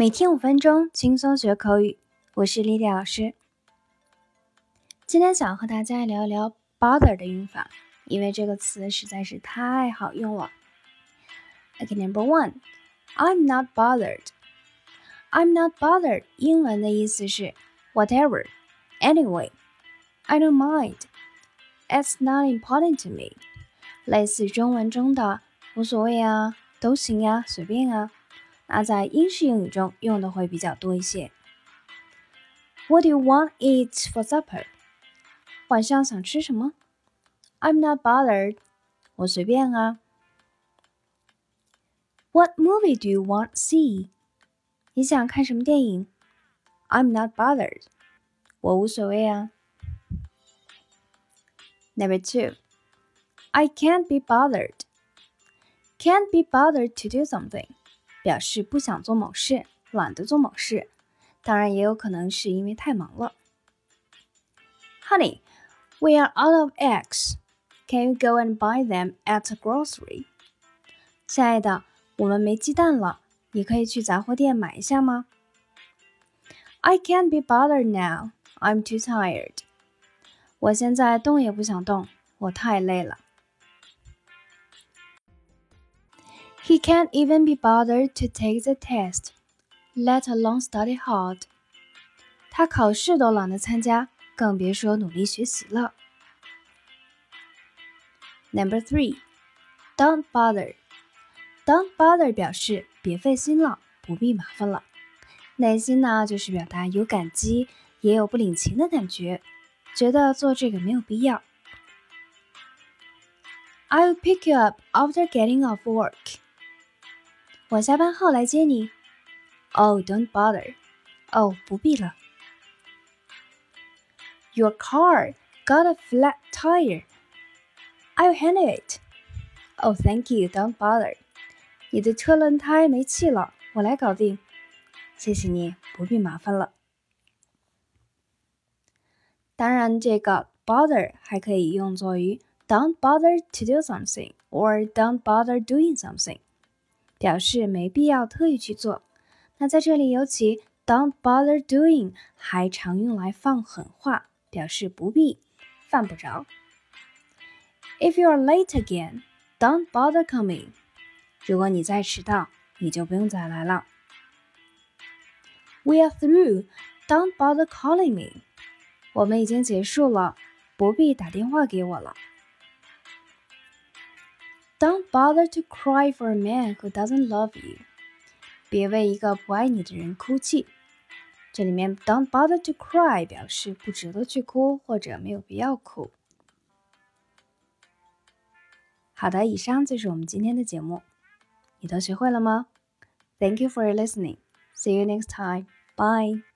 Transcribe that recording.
每天五分钟，轻松学口语。我是丽丽老师。今天想和大家聊一聊 bother 的用法，因为这个词实在是太好用了。Okay, number one, I'm not bothered. I'm not bothered. 英文的意思是 whatever, anyway. I don't mind. It's not important to me. 类似中文中的无所谓啊，都行呀，随便啊。那在英式英语中用的会比较多一些。What do you want eat for supper？晚上想吃什么？I'm not bothered。我随便啊。What movie do you want see？你想看什么电影？I'm not bothered。我无所谓啊。Number two, I can't be bothered. Can't be bothered to do something. 表示不想做某事，懒得做某事，当然也有可能是因为太忙了。Honey, we are out of eggs. Can you go and buy them at the grocery? 亲爱的，我们没鸡蛋了，你可以去杂货店买一下吗？I can't be bothered now. I'm too tired. 我现在动也不想动，我太累了。He can't even be bothered to take the test, let alone study hard. 他考试都懒得参加，更别说努力学习了。Number three, don't bother. Don't bother 表示别费心了，不必麻烦了。内心呢，就是表达有感激，也有不领情的感觉，觉得做这个没有必要。I'll pick you up after getting off work. 我下班后来接你。Oh, don't bother. 哦，不必了。Your car got a flat tire. I'll handle it. Oh, thank you. Don't bother. 你的车轮胎没气了，我来搞定。谢谢你，不必麻烦了。当然，这个 bother 还可以用作于 don't bother to do something or don't bother doing something。 表示没必要特意去做。那在这里，尤其 don't bother doing 还常用来放狠话，表示不必，犯不着。If you are late again, don't bother coming。如果你再迟到，你就不用再来了。We are through, don't bother calling me。我们已经结束了，不必打电话给我了。Don't bother to cry for a man who doesn't love you。别为一个不爱你的人哭泣。这里面 don't bother to cry 表示不值得去哭或者没有必要哭。好的，以上就是我们今天的节目，你都学会了吗？Thank you for listening. See you next time. Bye.